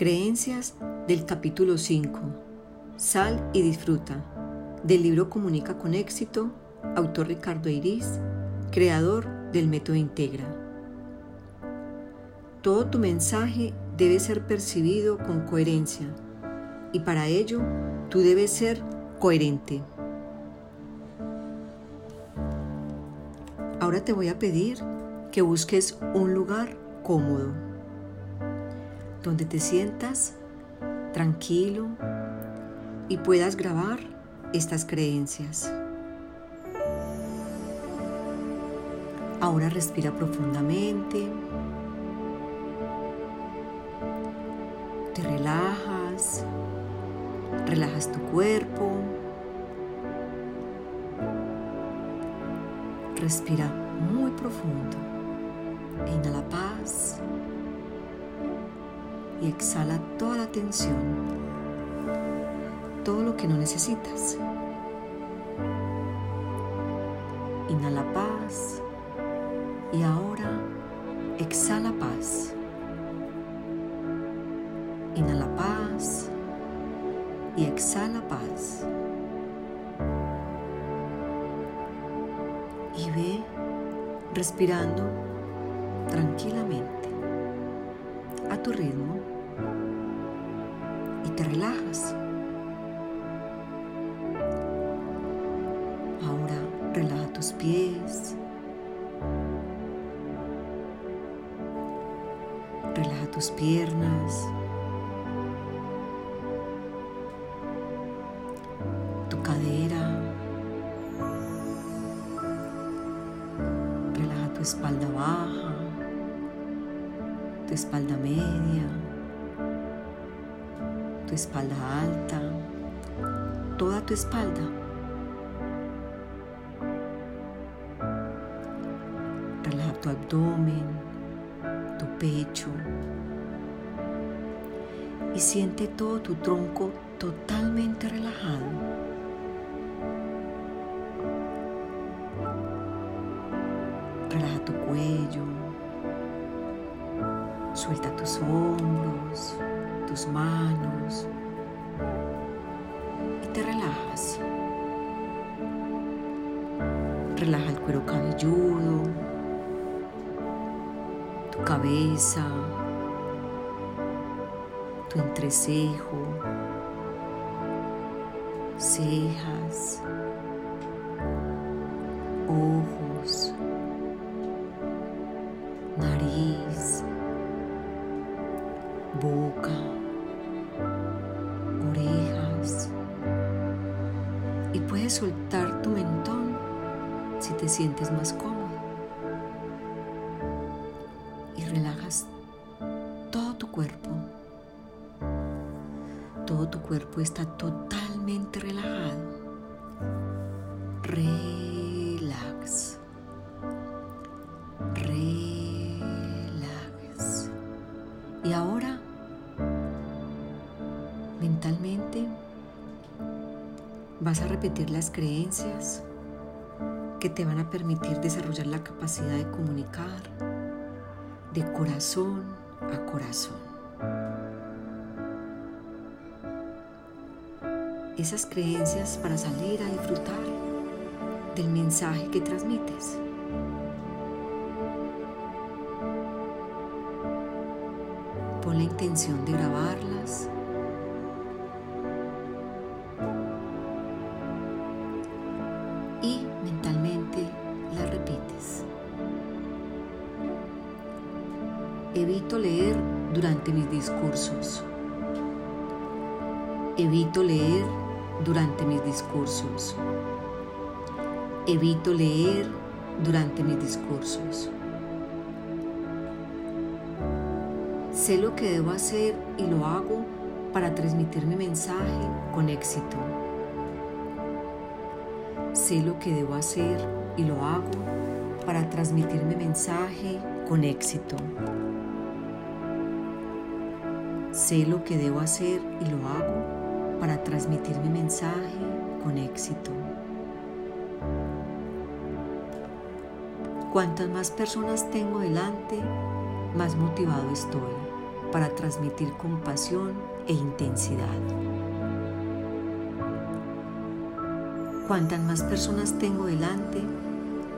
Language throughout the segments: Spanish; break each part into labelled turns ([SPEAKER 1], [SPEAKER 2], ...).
[SPEAKER 1] Creencias del capítulo 5. Sal y disfruta. Del libro Comunica con éxito, autor Ricardo Iris, creador del método Integra. Todo tu mensaje debe ser percibido con coherencia y para ello tú debes ser coherente. Ahora te voy a pedir que busques un lugar cómodo donde te sientas tranquilo y puedas grabar estas creencias. Ahora respira profundamente. Te relajas. Relajas tu cuerpo. Respira muy profundo. Inhala paz y exhala toda la tensión, todo lo que no necesitas. Inhala paz y ahora exhala paz. Inhala paz y exhala paz. Y ve respirando te relajas. Ahora relaja tus pies. Relaja tus piernas. Tu cadera. Relaja tu espalda baja. Tu espalda media tu espalda alta, toda tu espalda. Relaja tu abdomen, tu pecho y siente todo tu tronco totalmente relajado. Relaja tu cuello, suelta tus hombros tus manos y te relajas. Relaja el cuero cabelludo, tu cabeza, tu entrecejo, cejas, ojos, soltar tu mentón si te sientes más cómodo. Y relajas todo tu cuerpo. Todo tu cuerpo está totalmente relajado. Repetir las creencias que te van a permitir desarrollar la capacidad de comunicar de corazón a corazón. Esas creencias para salir a disfrutar del mensaje que transmites. Pon la intención de grabarlas Evito leer durante mis discursos. Sé lo que debo hacer y lo hago para transmitir mi mensaje con éxito. Sé lo que debo hacer y lo hago para transmitir mi mensaje con éxito. Sé lo que debo hacer y lo hago para transmitir mi mensaje con éxito. Cuantas más personas tengo delante, más motivado estoy. para transmitir compasión e intensidad. Cuantas más personas tengo delante,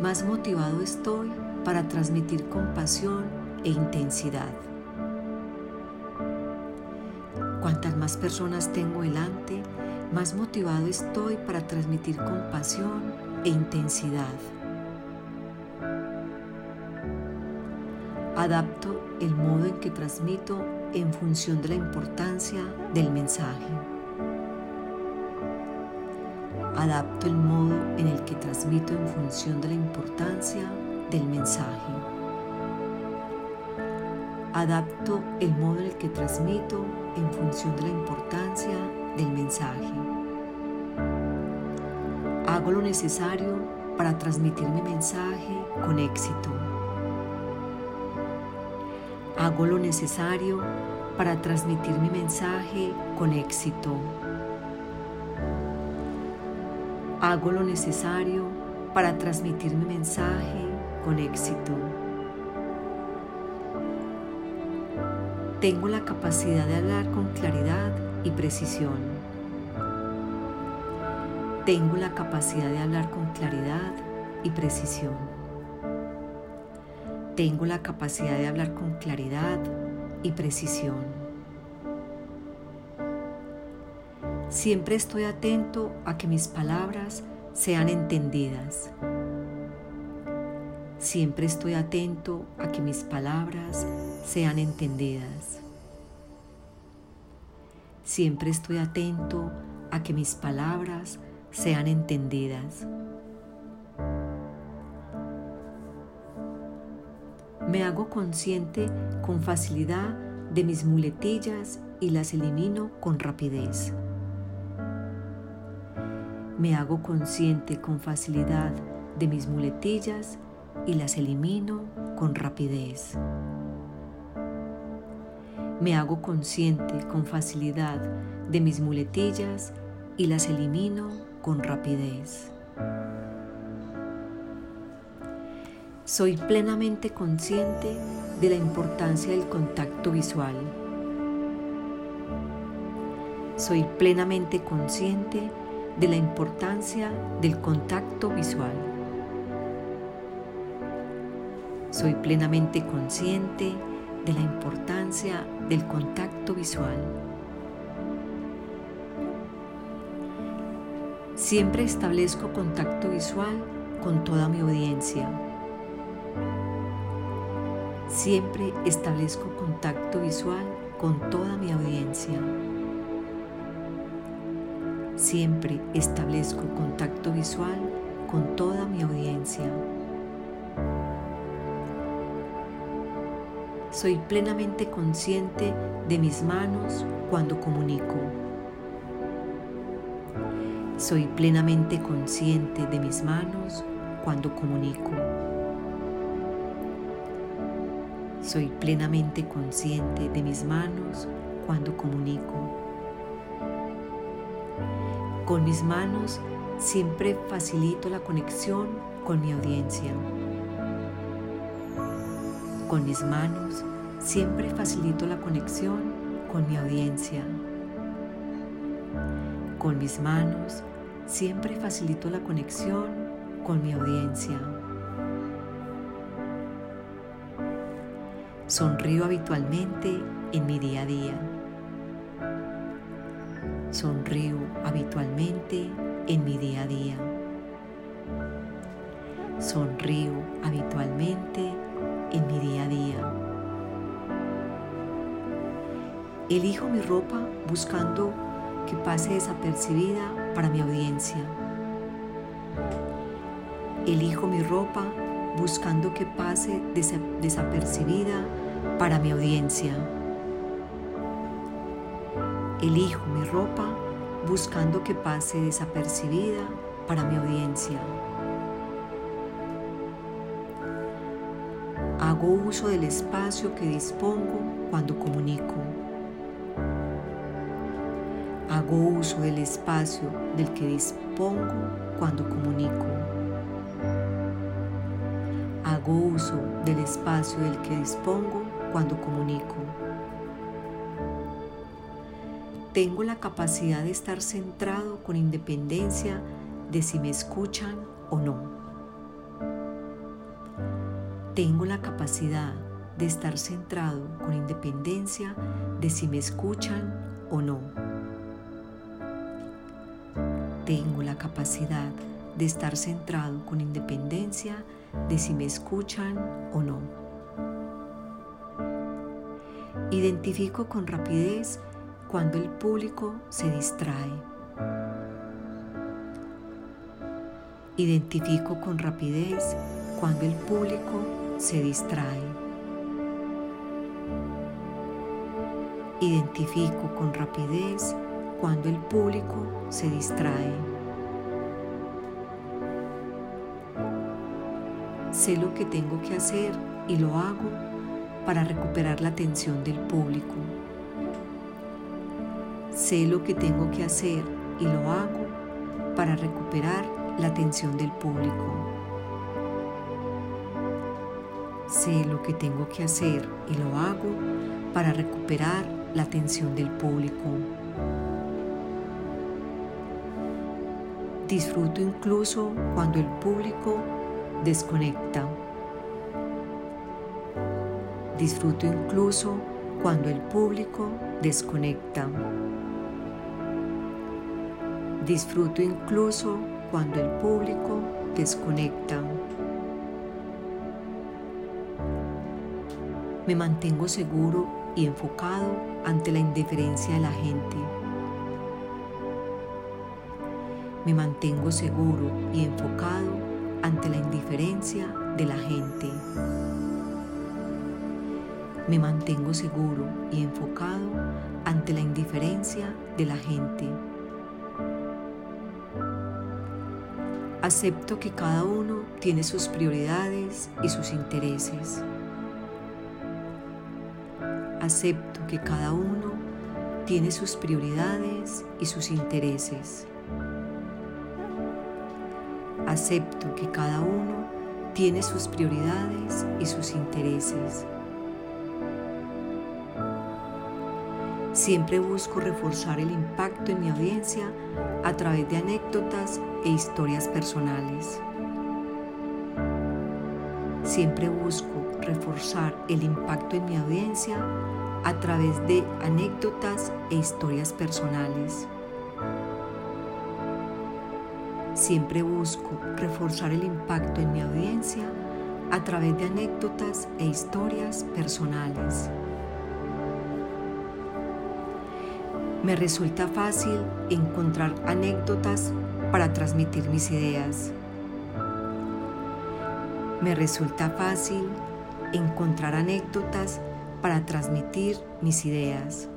[SPEAKER 1] más motivado estoy para transmitir compasión e intensidad. Cuantas más personas tengo delante, más motivado estoy para transmitir compasión e intensidad. Adapto el modo en que transmito en función de la importancia del mensaje. Adapto el modo en el que transmito en función de la importancia del mensaje. Adapto el modo en el que transmito en función de la importancia del mensaje. Hago lo necesario para transmitir mi mensaje con éxito. Hago lo necesario para transmitir mi mensaje con éxito. Hago lo necesario para transmitir mi mensaje con éxito. Tengo la capacidad de hablar con claridad y precisión. Tengo la capacidad de hablar con claridad y precisión. Tengo la capacidad de hablar con claridad y precisión. Siempre estoy atento a que mis palabras sean entendidas. Siempre estoy atento a que mis palabras sean entendidas. Siempre estoy atento a que mis palabras sean entendidas. Me hago consciente con facilidad de mis muletillas y las elimino con rapidez. Me hago consciente con facilidad de mis muletillas y las elimino con rapidez. Me hago consciente con facilidad de mis muletillas y las elimino con rapidez. Soy plenamente consciente de la importancia del contacto visual. Soy plenamente consciente de la importancia del contacto visual. Soy plenamente consciente de la importancia del contacto visual. Siempre establezco contacto visual con toda mi audiencia. Siempre establezco contacto visual con toda mi audiencia. Siempre establezco contacto visual con toda mi audiencia. Soy plenamente consciente de mis manos cuando comunico. Soy plenamente consciente de mis manos cuando comunico. Soy plenamente consciente de mis manos cuando comunico. Con mis manos siempre facilito la conexión con mi audiencia. Con mis manos siempre facilito la conexión con mi audiencia. Con mis manos siempre facilito la conexión con mi audiencia. Sonrío habitualmente en mi día a día. Sonrío habitualmente en mi día a día. Sonrío habitualmente en mi día a día. Elijo mi ropa buscando que pase desapercibida para mi audiencia. Elijo mi ropa buscando que pase desapercibida para mi audiencia. Elijo mi ropa buscando que pase desapercibida para mi audiencia. Hago uso del espacio que dispongo cuando comunico. Hago uso del espacio del que dispongo cuando comunico. Hago uso del espacio del que dispongo cuando comunico. Tengo la capacidad de estar centrado con independencia de si me escuchan o no. Tengo la capacidad de estar centrado con independencia de si me escuchan o no. Tengo la capacidad de estar centrado con independencia de si me escuchan o no. Identifico con rapidez cuando el público se distrae. Identifico con rapidez cuando el público se distrae. Identifico con rapidez cuando el público se distrae. Sé lo que tengo que hacer y lo hago para recuperar la atención del público. Sé lo que tengo que hacer y lo hago para recuperar la atención del público. Sé lo que tengo que hacer y lo hago para recuperar la atención del público. Disfruto incluso cuando el público desconecta. Disfruto incluso cuando el público desconecta. Disfruto incluso cuando el público desconecta. Me mantengo seguro y enfocado ante la indiferencia de la gente. Me mantengo seguro y enfocado ante la indiferencia de la gente. Me mantengo seguro y enfocado ante la indiferencia de la gente. Acepto que cada uno tiene sus prioridades y sus intereses. Acepto que cada uno tiene sus prioridades y sus intereses. Acepto que cada uno tiene sus prioridades y sus intereses. Siempre busco reforzar el impacto en mi audiencia a través de anécdotas e historias personales. Siempre busco reforzar el impacto en mi audiencia a través de anécdotas e historias personales. Siempre busco reforzar el impacto en mi audiencia a través de anécdotas e historias personales. Me resulta fácil encontrar anécdotas para transmitir mis ideas. Me resulta fácil encontrar anécdotas para transmitir mis ideas.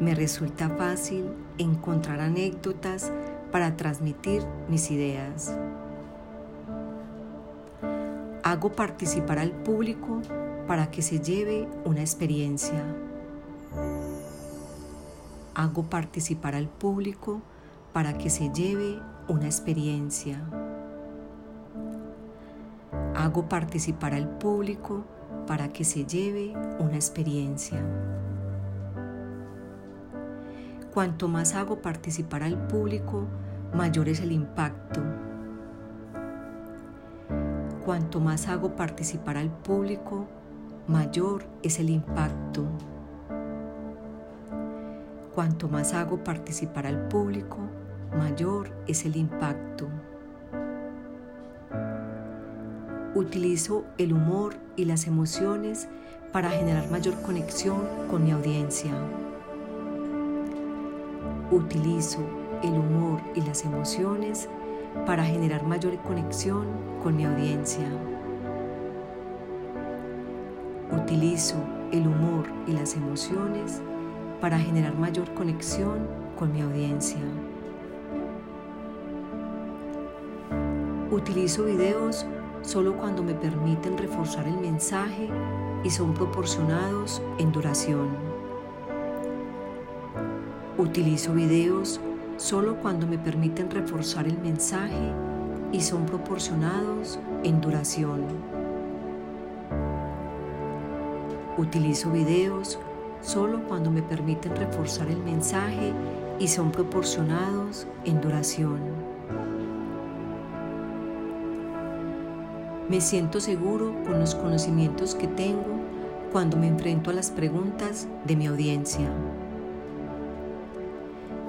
[SPEAKER 1] Me resulta fácil encontrar anécdotas para transmitir mis ideas. Hago participar al público para que se lleve una experiencia. Hago participar al público para que se lleve una experiencia. Hago participar al público para que se lleve una experiencia. Cuanto más hago participar al público, mayor es el impacto. Cuanto más hago participar al público, mayor es el impacto. Cuanto más hago participar al público, mayor es el impacto. Utilizo el humor y las emociones para generar mayor conexión con mi audiencia. Utilizo el humor y las emociones para generar mayor conexión con mi audiencia. Utilizo el humor y las emociones para generar mayor conexión con mi audiencia. Utilizo videos solo cuando me permiten reforzar el mensaje y son proporcionados en duración. Utilizo videos solo cuando me permiten reforzar el mensaje y son proporcionados en duración. Utilizo videos solo cuando me permiten reforzar el mensaje y son proporcionados en duración. Me siento seguro con los conocimientos que tengo cuando me enfrento a las preguntas de mi audiencia.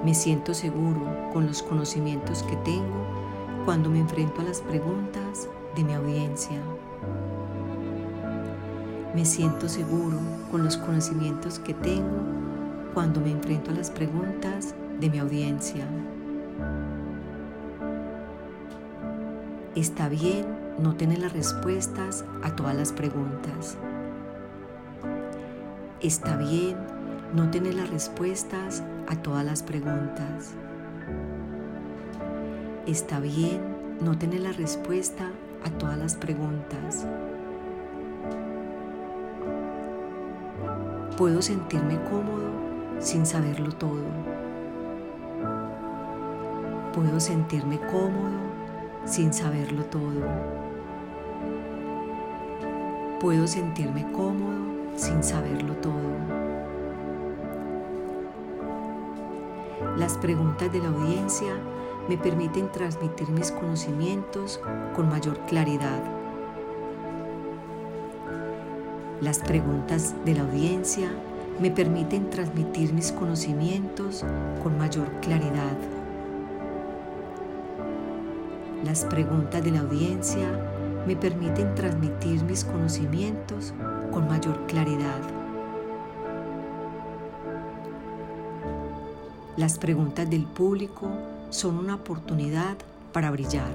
[SPEAKER 1] Me siento seguro con los conocimientos que tengo cuando me enfrento a las preguntas de mi audiencia. Me siento seguro con los conocimientos que tengo cuando me enfrento a las preguntas de mi audiencia. Está bien no tener las respuestas a todas las preguntas. Está bien no tener las respuestas a todas las preguntas. Está bien no tener la respuesta a todas las preguntas. Puedo sentirme cómodo sin saberlo todo. Puedo sentirme cómodo sin saberlo todo. Puedo sentirme cómodo sin saberlo todo. Las preguntas de la audiencia me permiten transmitir mis conocimientos con mayor claridad. Las preguntas de la audiencia me permiten transmitir mis conocimientos con mayor claridad. Las preguntas de la audiencia me permiten transmitir mis conocimientos con mayor claridad. Las preguntas del público son una oportunidad para brillar.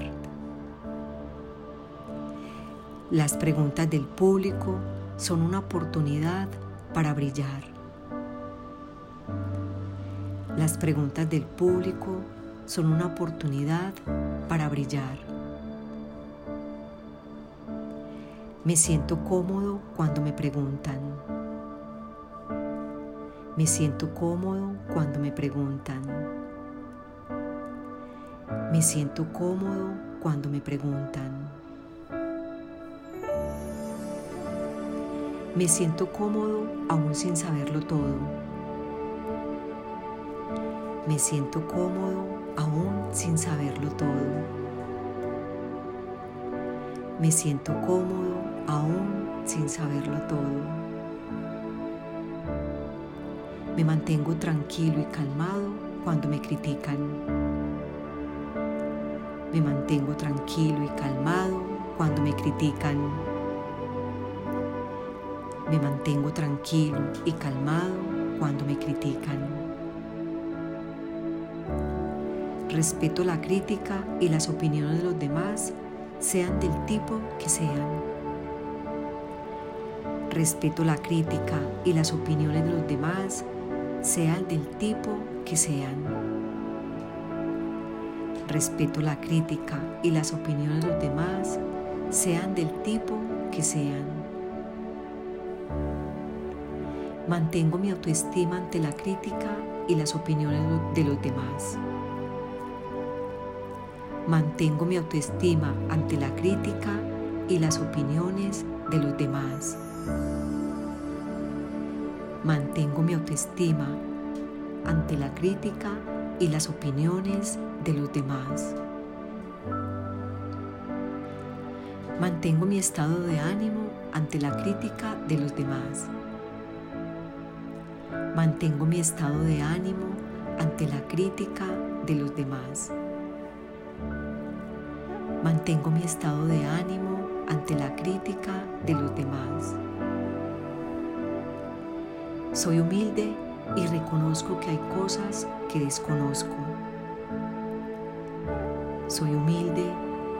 [SPEAKER 1] Las preguntas del público son una oportunidad para brillar. Las preguntas del público son una oportunidad para brillar. Me siento cómodo cuando me preguntan. Me siento cómodo cuando me preguntan. Me siento cómodo cuando me preguntan. Me siento cómodo aún sin saberlo todo. Me siento cómodo aún sin saberlo todo. Me siento cómodo aún sin saberlo todo. Me mantengo tranquilo y calmado cuando me critican. Me mantengo tranquilo y calmado cuando me critican. Me mantengo tranquilo y calmado cuando me critican. Respeto la crítica y las opiniones de los demás, sean del tipo que sean. Respeto la crítica y las opiniones de los demás, sean del tipo que sean. Respeto la crítica y las opiniones de los demás, sean del tipo que sean. Mantengo mi autoestima ante la crítica y las opiniones de los demás. Mantengo mi autoestima ante la crítica y las opiniones de los demás. Mantengo mi autoestima ante la crítica y las opiniones de los demás. Mantengo mi estado de ánimo ante la crítica de los demás. Mantengo mi estado de ánimo ante la crítica de los demás. Mantengo mi estado de ánimo ante la crítica de los demás. Soy humilde y reconozco que hay cosas que desconozco. Soy humilde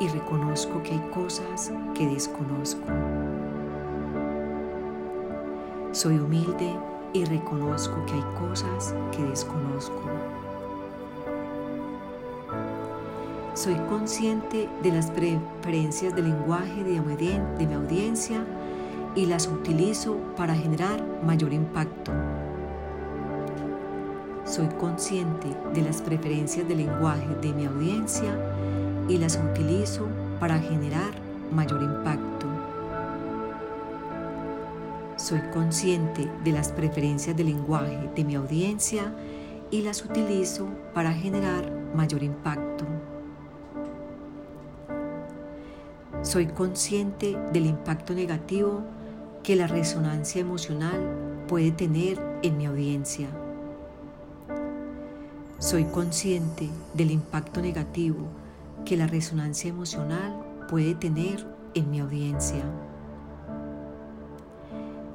[SPEAKER 1] y reconozco que hay cosas que desconozco. Soy humilde y reconozco que hay cosas que desconozco. Soy consciente de las preferencias del lenguaje de mi audiencia y las utilizo para generar mayor impacto. Soy consciente de las preferencias del lenguaje de mi audiencia y las utilizo para generar mayor impacto. Soy consciente de las preferencias de lenguaje de mi audiencia y las utilizo para generar mayor impacto. Soy consciente del impacto negativo que la resonancia emocional puede tener en mi audiencia. Soy consciente del impacto negativo que la resonancia emocional puede tener en mi audiencia.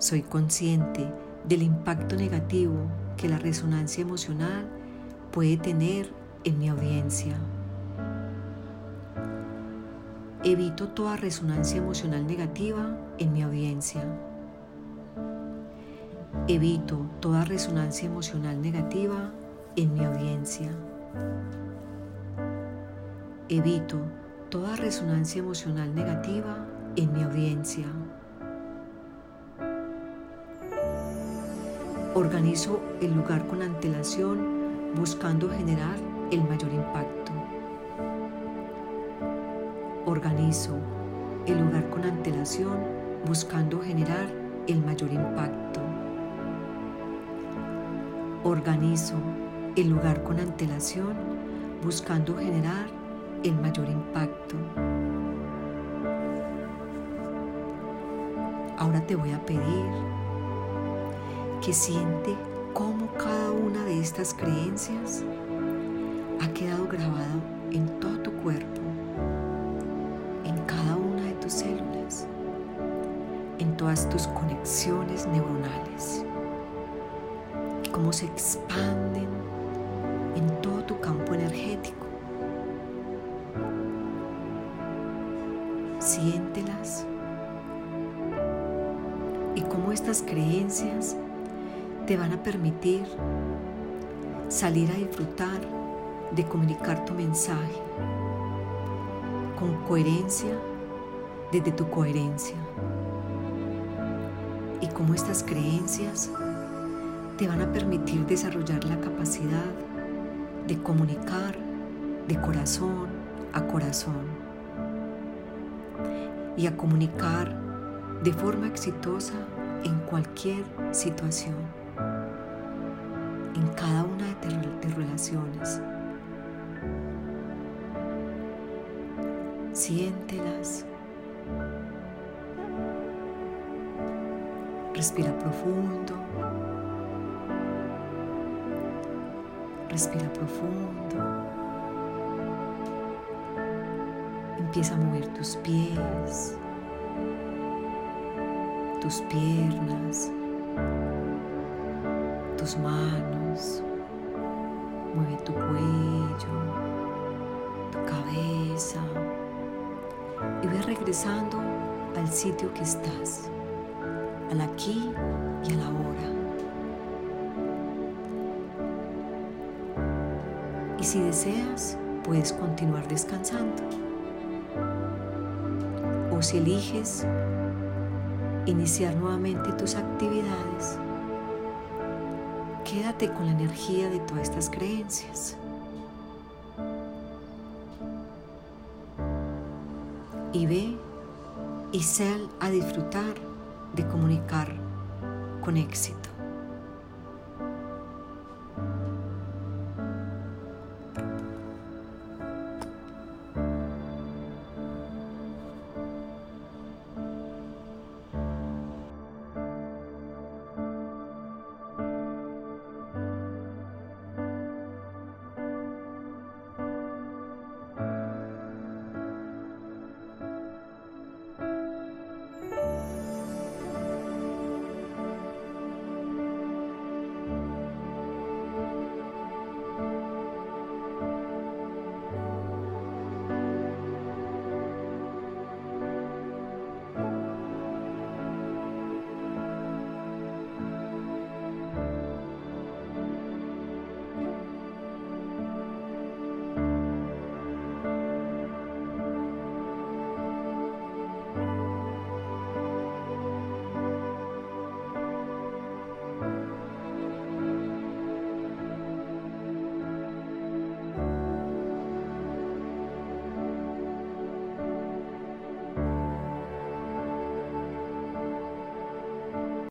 [SPEAKER 1] Soy consciente del impacto negativo que la resonancia emocional puede tener en mi audiencia. Evito toda resonancia emocional negativa en mi audiencia. Evito toda resonancia emocional negativa en mi audiencia. Evito toda resonancia emocional negativa en mi audiencia. Organizo el lugar con antelación buscando generar el mayor impacto. Organizo el lugar con antelación buscando generar el mayor impacto. Organizo el lugar con antelación buscando generar el mayor impacto. Ahora te voy a pedir que siente cómo cada una de estas creencias ha quedado grabado en todo tu cuerpo, todas tus conexiones neuronales, cómo se expanden en todo tu campo energético. Siéntelas y cómo estas creencias te van a permitir salir a disfrutar de comunicar tu mensaje con coherencia desde tu coherencia. Y cómo estas creencias te van a permitir desarrollar la capacidad de comunicar de corazón a corazón y a comunicar de forma exitosa en cualquier situación en cada una de tus relaciones. Siéntelas. Respira profundo. Respira profundo. Empieza a mover tus pies, tus piernas, tus manos, mueve tu cuello, tu cabeza y ve regresando al sitio que estás, al aquí y a la hora. Y si deseas, puedes continuar descansando. O si eliges iniciar nuevamente tus actividades, quédate con la energía de todas estas creencias. Y ve y sal a disfrutar de comunicar con éxito.